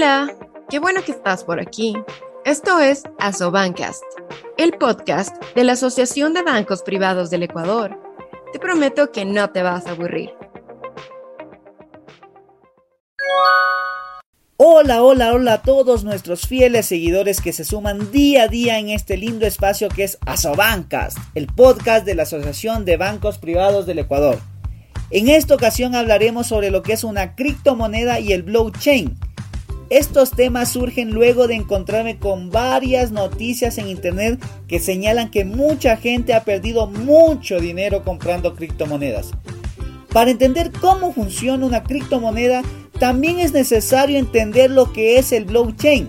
Hola, qué bueno que estás por aquí. Esto es Asobancast, el podcast de la Asociación de Bancos Privados del Ecuador. Te prometo que no te vas a aburrir. Hola, hola, hola a todos nuestros fieles seguidores que se suman día a día en este lindo espacio que es Asobancast, el podcast de la Asociación de Bancos Privados del Ecuador. En esta ocasión hablaremos sobre lo que es una criptomoneda y el blockchain estos temas surgen luego de encontrarme con varias noticias en internet que señalan que mucha gente ha perdido mucho dinero comprando criptomonedas. Para entender cómo funciona una criptomoneda, también es necesario entender lo que es el blockchain,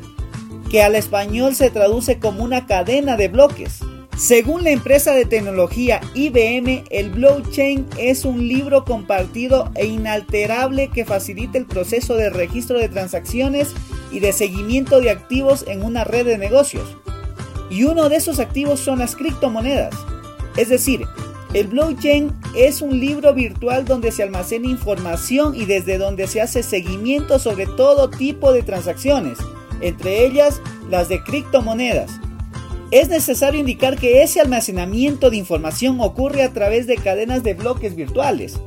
que al español se traduce como una cadena de bloques. Según la empresa de tecnología IBM, el blockchain es un libro compartido e inalterable que facilita el proceso de registro de transacciones y de seguimiento de activos en una red de negocios. Y uno de esos activos son las criptomonedas. Es decir, el blockchain es un libro virtual donde se almacena información y desde donde se hace seguimiento sobre todo tipo de transacciones, entre ellas las de criptomonedas es necesario indicar que ese almacenamiento de información ocurre a través de cadenas de bloques virtuales.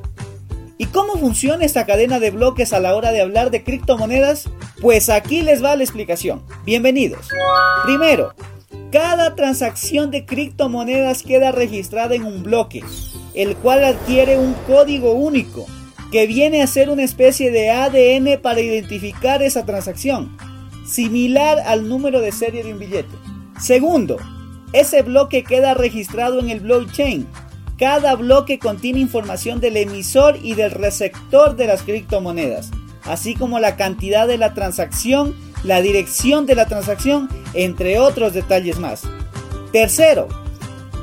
¿Y cómo funciona esta cadena de bloques a la hora de hablar de criptomonedas? Pues aquí les va la explicación. Bienvenidos. Primero, cada transacción de criptomonedas queda registrada en un bloque, el cual adquiere un código único, que viene a ser una especie de ADN para identificar esa transacción, similar al número de serie de un billete. Segundo, ese bloque queda registrado en el blockchain. Cada bloque contiene información del emisor y del receptor de las criptomonedas, así como la cantidad de la transacción, la dirección de la transacción, entre otros detalles más. Tercero,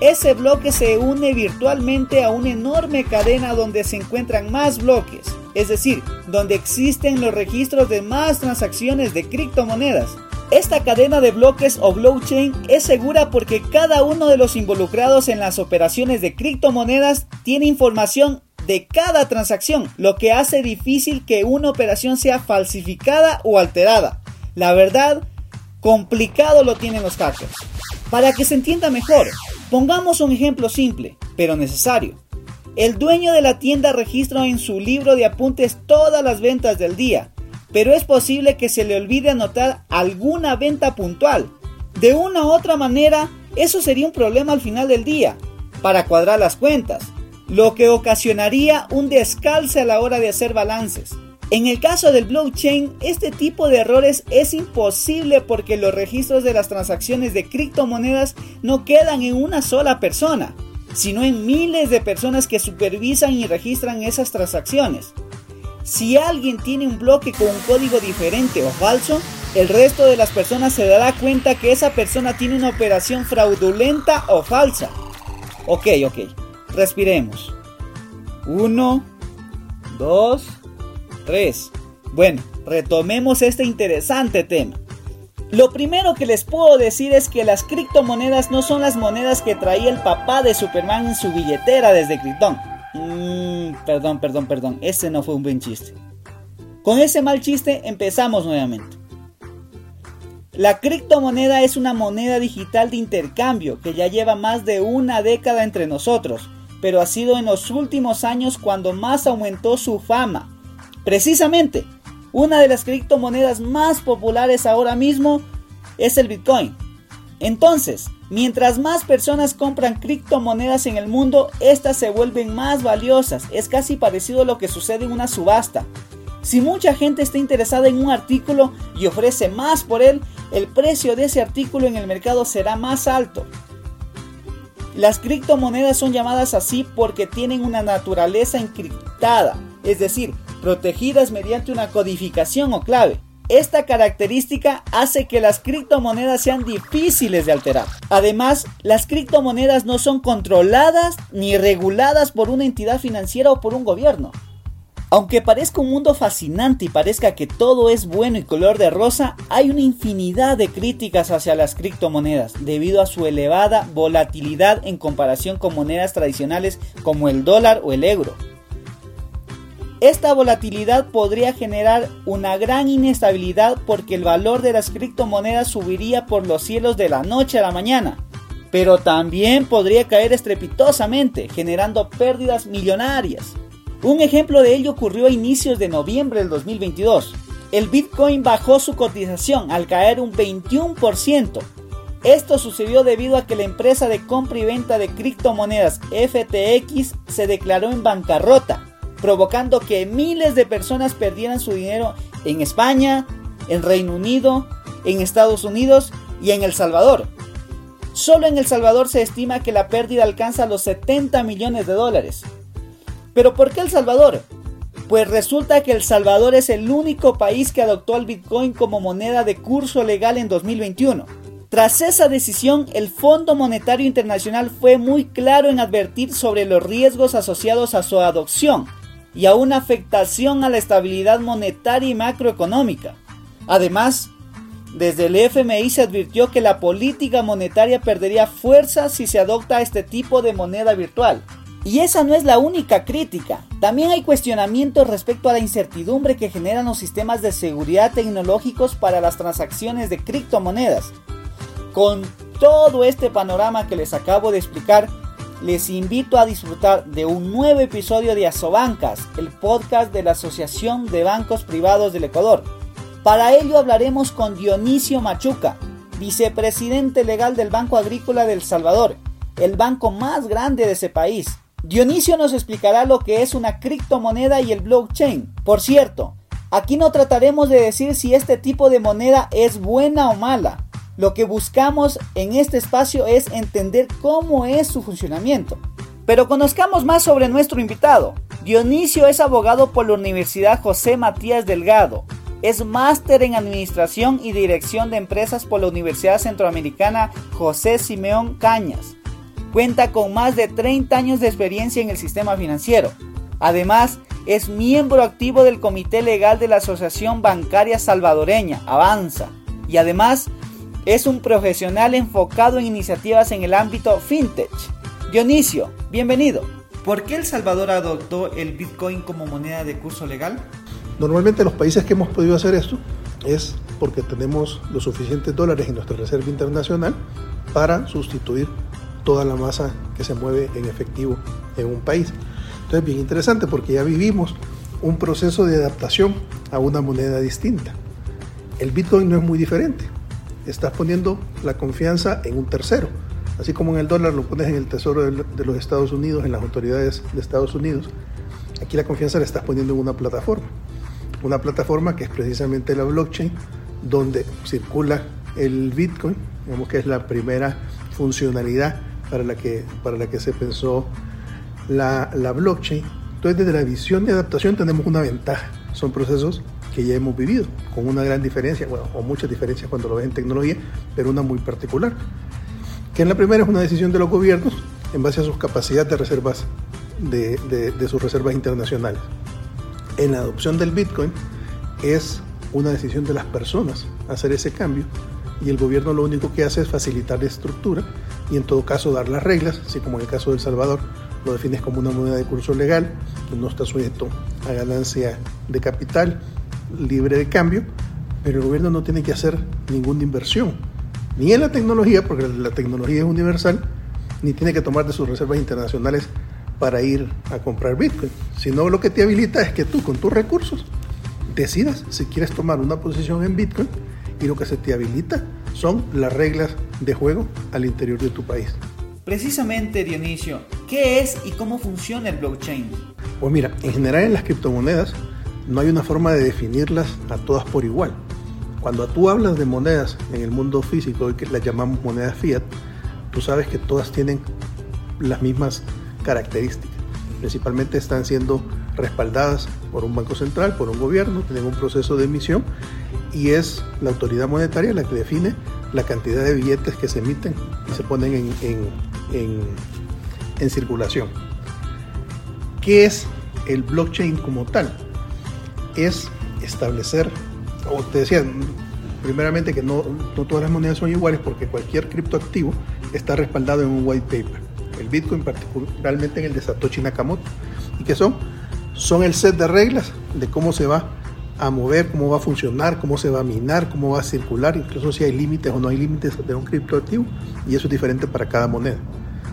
ese bloque se une virtualmente a una enorme cadena donde se encuentran más bloques, es decir, donde existen los registros de más transacciones de criptomonedas. Esta cadena de bloques o blockchain es segura porque cada uno de los involucrados en las operaciones de criptomonedas tiene información de cada transacción, lo que hace difícil que una operación sea falsificada o alterada. La verdad, complicado lo tienen los hackers. Para que se entienda mejor, pongamos un ejemplo simple, pero necesario. El dueño de la tienda registra en su libro de apuntes todas las ventas del día, pero es posible que se le olvide anotar alguna venta puntual. De una u otra manera, eso sería un problema al final del día, para cuadrar las cuentas, lo que ocasionaría un descalce a la hora de hacer balances. En el caso del blockchain, este tipo de errores es imposible porque los registros de las transacciones de criptomonedas no quedan en una sola persona, sino en miles de personas que supervisan y registran esas transacciones. Si alguien tiene un bloque con un código diferente o falso, el resto de las personas se dará cuenta que esa persona tiene una operación fraudulenta o falsa. Ok, ok, respiremos. Uno, dos, tres. Bueno, retomemos este interesante tema. Lo primero que les puedo decir es que las criptomonedas no son las monedas que traía el papá de Superman en su billetera desde Krypton. Perdón, perdón, perdón. Ese no fue un buen chiste. Con ese mal chiste empezamos nuevamente. La criptomoneda es una moneda digital de intercambio que ya lleva más de una década entre nosotros, pero ha sido en los últimos años cuando más aumentó su fama. Precisamente, una de las criptomonedas más populares ahora mismo es el Bitcoin. Entonces, mientras más personas compran criptomonedas en el mundo, estas se vuelven más valiosas. Es casi parecido a lo que sucede en una subasta. Si mucha gente está interesada en un artículo y ofrece más por él, el precio de ese artículo en el mercado será más alto. Las criptomonedas son llamadas así porque tienen una naturaleza encriptada, es decir, protegidas mediante una codificación o clave. Esta característica hace que las criptomonedas sean difíciles de alterar. Además, las criptomonedas no son controladas ni reguladas por una entidad financiera o por un gobierno. Aunque parezca un mundo fascinante y parezca que todo es bueno y color de rosa, hay una infinidad de críticas hacia las criptomonedas debido a su elevada volatilidad en comparación con monedas tradicionales como el dólar o el euro. Esta volatilidad podría generar una gran inestabilidad porque el valor de las criptomonedas subiría por los cielos de la noche a la mañana, pero también podría caer estrepitosamente, generando pérdidas millonarias. Un ejemplo de ello ocurrió a inicios de noviembre del 2022. El Bitcoin bajó su cotización al caer un 21%. Esto sucedió debido a que la empresa de compra y venta de criptomonedas FTX se declaró en bancarrota provocando que miles de personas perdieran su dinero en España, en Reino Unido, en Estados Unidos y en El Salvador. Solo en El Salvador se estima que la pérdida alcanza los 70 millones de dólares. ¿Pero por qué El Salvador? Pues resulta que El Salvador es el único país que adoptó al Bitcoin como moneda de curso legal en 2021. Tras esa decisión, el Fondo Monetario Internacional fue muy claro en advertir sobre los riesgos asociados a su adopción y a una afectación a la estabilidad monetaria y macroeconómica. Además, desde el FMI se advirtió que la política monetaria perdería fuerza si se adopta este tipo de moneda virtual. Y esa no es la única crítica. También hay cuestionamientos respecto a la incertidumbre que generan los sistemas de seguridad tecnológicos para las transacciones de criptomonedas. Con todo este panorama que les acabo de explicar, les invito a disfrutar de un nuevo episodio de Asobancas, el podcast de la Asociación de Bancos Privados del Ecuador. Para ello hablaremos con Dionisio Machuca, vicepresidente legal del Banco Agrícola del Salvador, el banco más grande de ese país. Dionisio nos explicará lo que es una criptomoneda y el blockchain. Por cierto, aquí no trataremos de decir si este tipo de moneda es buena o mala, lo que buscamos en este espacio es entender cómo es su funcionamiento. Pero conozcamos más sobre nuestro invitado. Dionisio es abogado por la Universidad José Matías Delgado. Es máster en Administración y Dirección de Empresas por la Universidad Centroamericana José Simeón Cañas. Cuenta con más de 30 años de experiencia en el sistema financiero. Además, es miembro activo del Comité Legal de la Asociación Bancaria Salvadoreña, Avanza. Y además es un profesional enfocado en iniciativas en el ámbito fintech. Dionisio, bienvenido. ¿Por qué El Salvador adoptó el Bitcoin como moneda de curso legal? Normalmente los países que hemos podido hacer esto es porque tenemos los suficientes dólares en nuestra reserva internacional para sustituir toda la masa que se mueve en efectivo en un país. Entonces, bien interesante porque ya vivimos un proceso de adaptación a una moneda distinta. El Bitcoin no es muy diferente estás poniendo la confianza en un tercero. Así como en el dólar lo pones en el Tesoro de los Estados Unidos, en las autoridades de Estados Unidos, aquí la confianza la estás poniendo en una plataforma. Una plataforma que es precisamente la blockchain, donde circula el Bitcoin, digamos que es la primera funcionalidad para la que, para la que se pensó la, la blockchain. Entonces, desde la visión de adaptación tenemos una ventaja. Son procesos que ya hemos vivido, con una gran diferencia, bueno, o muchas diferencias cuando lo ves en tecnología, pero una muy particular. Que en la primera es una decisión de los gobiernos en base a sus capacidades de reservas, de, de, sus reservas internacionales. En la adopción del Bitcoin es una decisión de las personas hacer ese cambio y el gobierno lo único que hace es facilitar la estructura y en todo caso dar las reglas, así como en el caso de El Salvador lo defines como una moneda de curso legal, no está sujeto a ganancia de capital libre de cambio, pero el gobierno no tiene que hacer ninguna inversión, ni en la tecnología, porque la tecnología es universal, ni tiene que tomar de sus reservas internacionales para ir a comprar Bitcoin, sino lo que te habilita es que tú con tus recursos decidas si quieres tomar una posición en Bitcoin y lo que se te habilita son las reglas de juego al interior de tu país. Precisamente, Dionisio, ¿qué es y cómo funciona el blockchain? Pues mira, en general en las criptomonedas no hay una forma de definirlas a todas por igual. Cuando tú hablas de monedas en el mundo físico, que las llamamos monedas fiat, tú sabes que todas tienen las mismas características. Principalmente están siendo respaldadas por un banco central, por un gobierno, tienen un proceso de emisión y es la autoridad monetaria la que define la cantidad de billetes que se emiten y se ponen en, en, en circulación. ¿Qué es el blockchain como tal? Es establecer, o te decía, primeramente que no, no todas las monedas son iguales porque cualquier criptoactivo está respaldado en un white paper. El Bitcoin particularmente en el de Satoshi Nakamoto. ¿Y que son? son el set de reglas de cómo se va a mover, cómo va a funcionar, cómo se va a minar, cómo va a circular, incluso si hay límites o no hay límites de un criptoactivo, y eso es diferente para cada moneda.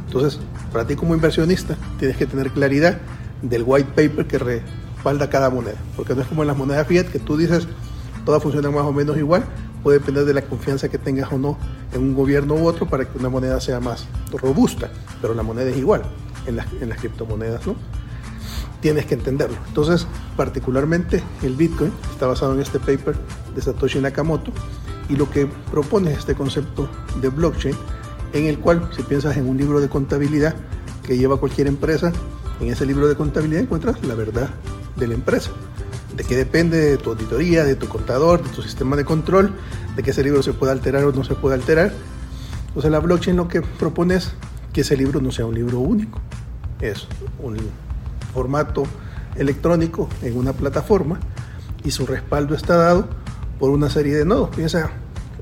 Entonces, para ti como inversionista, tienes que tener claridad del white paper que respalda cada moneda, porque no es como en las monedas fiat que tú dices, todas funcionan más o menos igual, puede depender de la confianza que tengas o no en un gobierno u otro para que una moneda sea más robusta, pero la moneda es igual en las, en las criptomonedas, ¿no? tienes que entenderlo. Entonces, particularmente el Bitcoin está basado en este paper de Satoshi Nakamoto y lo que propone es este concepto de blockchain en el cual, si piensas en un libro de contabilidad que lleva cualquier empresa, en ese libro de contabilidad encuentras la verdad de la empresa, de qué depende de tu auditoría, de tu contador, de tu sistema de control, de que ese libro se puede alterar o no se puede alterar. O sea, la blockchain lo que propone es que ese libro no sea un libro único, es un formato electrónico en una plataforma y su respaldo está dado por una serie de nodos. Piensa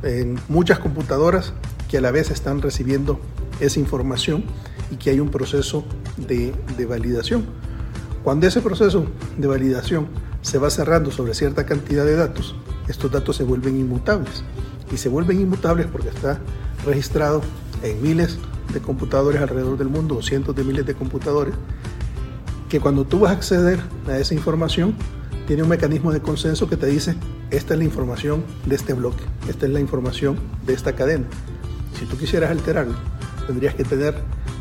en muchas computadoras que a la vez están recibiendo esa información y que hay un proceso de, de validación. Cuando ese proceso de validación se va cerrando sobre cierta cantidad de datos, estos datos se vuelven inmutables. Y se vuelven inmutables porque está registrado en miles de computadores alrededor del mundo o cientos de miles de computadores que cuando tú vas a acceder a esa información, tiene un mecanismo de consenso que te dice, esta es la información de este bloque, esta es la información de esta cadena. Si tú quisieras alterarlo, tendrías que tener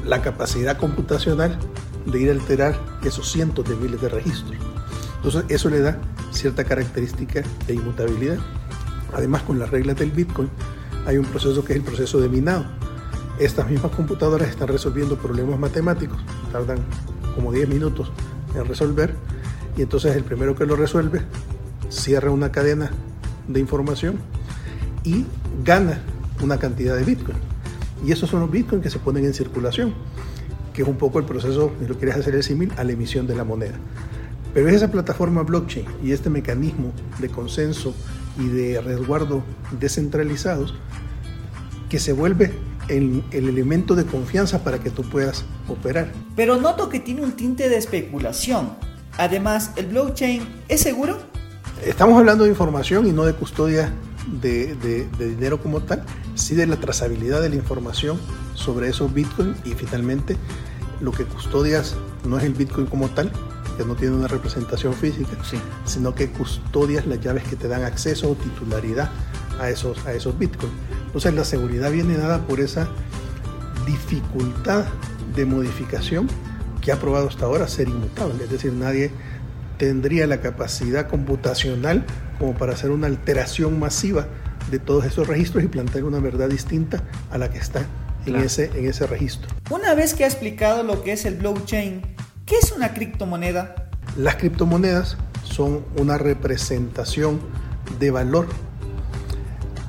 la capacidad computacional de ir a alterar esos cientos de miles de registros. Entonces eso le da cierta característica de inmutabilidad. Además, con las reglas del Bitcoin hay un proceso que es el proceso de minado. Estas mismas computadoras están resolviendo problemas matemáticos, tardan como 10 minutos en resolver y entonces el primero que lo resuelve cierra una cadena de información y gana una cantidad de Bitcoin. Y esos son los Bitcoin que se ponen en circulación, que es un poco el proceso, si lo quieres hacer el símil, a la emisión de la moneda. Pero es esa plataforma blockchain y este mecanismo de consenso y de resguardo descentralizados que se vuelve el, elemento de confianza para que tú puedas operar. Pero noto que tiene un tinte de especulación. Además, ¿el blockchain es seguro? Estamos hablando de información y no de custodia de, de, dinero como tal, sí de la trazabilidad de la información sobre esos bitcoins y finalmente lo que custodias no es el bitcoin como tal, que no tiene una representación física, sino que custodias las llaves que te dan acceso o titularidad a esos, a esos bitcoins. Entonces la seguridad viene dada por esa dificultad de modificación que ha probado hasta ahora ser inmutable. Es decir, nadie tendría la capacidad computacional como para hacer una alteración masiva de todos esos registros y plantear una verdad distinta a la que está en, ese, en ese registro. Una vez que ha explicado lo que es el blockchain, ¿qué es una criptomoneda? Las criptomonedas son una representación de valor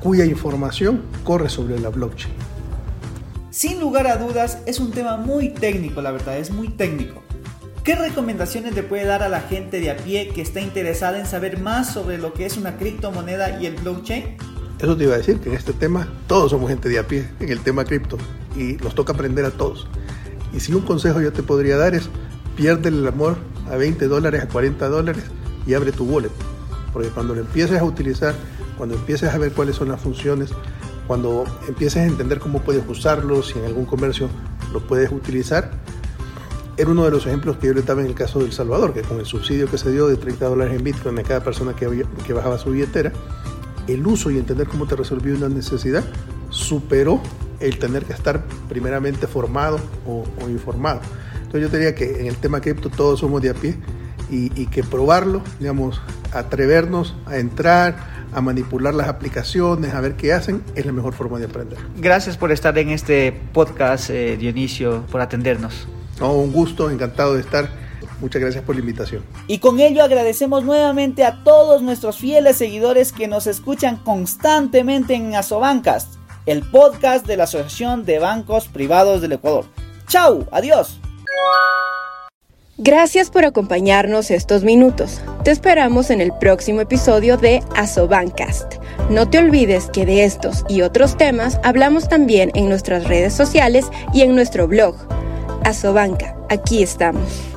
cuya información corre sobre la blockchain. Sin lugar a dudas, es un tema muy técnico, la verdad, es muy técnico. ¿Qué recomendaciones le puede dar a la gente de a pie que está interesada en saber más sobre lo que es una criptomoneda y el blockchain? Eso te iba a decir, que en este tema todos somos gente de a pie en el tema cripto y nos toca aprender a todos. Y si un consejo yo te podría dar es, pierde el amor a 20 dólares, a 40 dólares y abre tu wallet. Porque cuando lo empieces a utilizar cuando empieces a ver cuáles son las funciones, cuando empieces a entender cómo puedes usarlo, si en algún comercio lo puedes utilizar, era uno de los ejemplos que yo le daba en el caso de El Salvador, que con el subsidio que se dio de 30 dólares en Bitcoin a cada persona que, que bajaba su billetera, el uso y entender cómo te resolvió una necesidad superó el tener que estar primeramente formado o, informado. Entonces yo diría que en el tema cripto todos somos de a pie y, y que probarlo, digamos, atrevernos a entrar, a manipular las aplicaciones, a ver qué hacen, es la mejor forma de aprender. Gracias por estar en este podcast, eh, Dionisio, por atendernos. un gusto, encantado de estar. Muchas gracias por la invitación. Y con ello agradecemos nuevamente a todos nuestros fieles seguidores que nos escuchan constantemente en Asobancast, el podcast de la Asociación de Bancos Privados del Ecuador. ¡Chao! ¡Adiós! Gracias por acompañarnos estos minutos. Te esperamos en el próximo episodio de Asobancast. No te olvides que de estos y otros temas hablamos también en nuestras redes sociales y en nuestro blog. Asobanca, aquí estamos.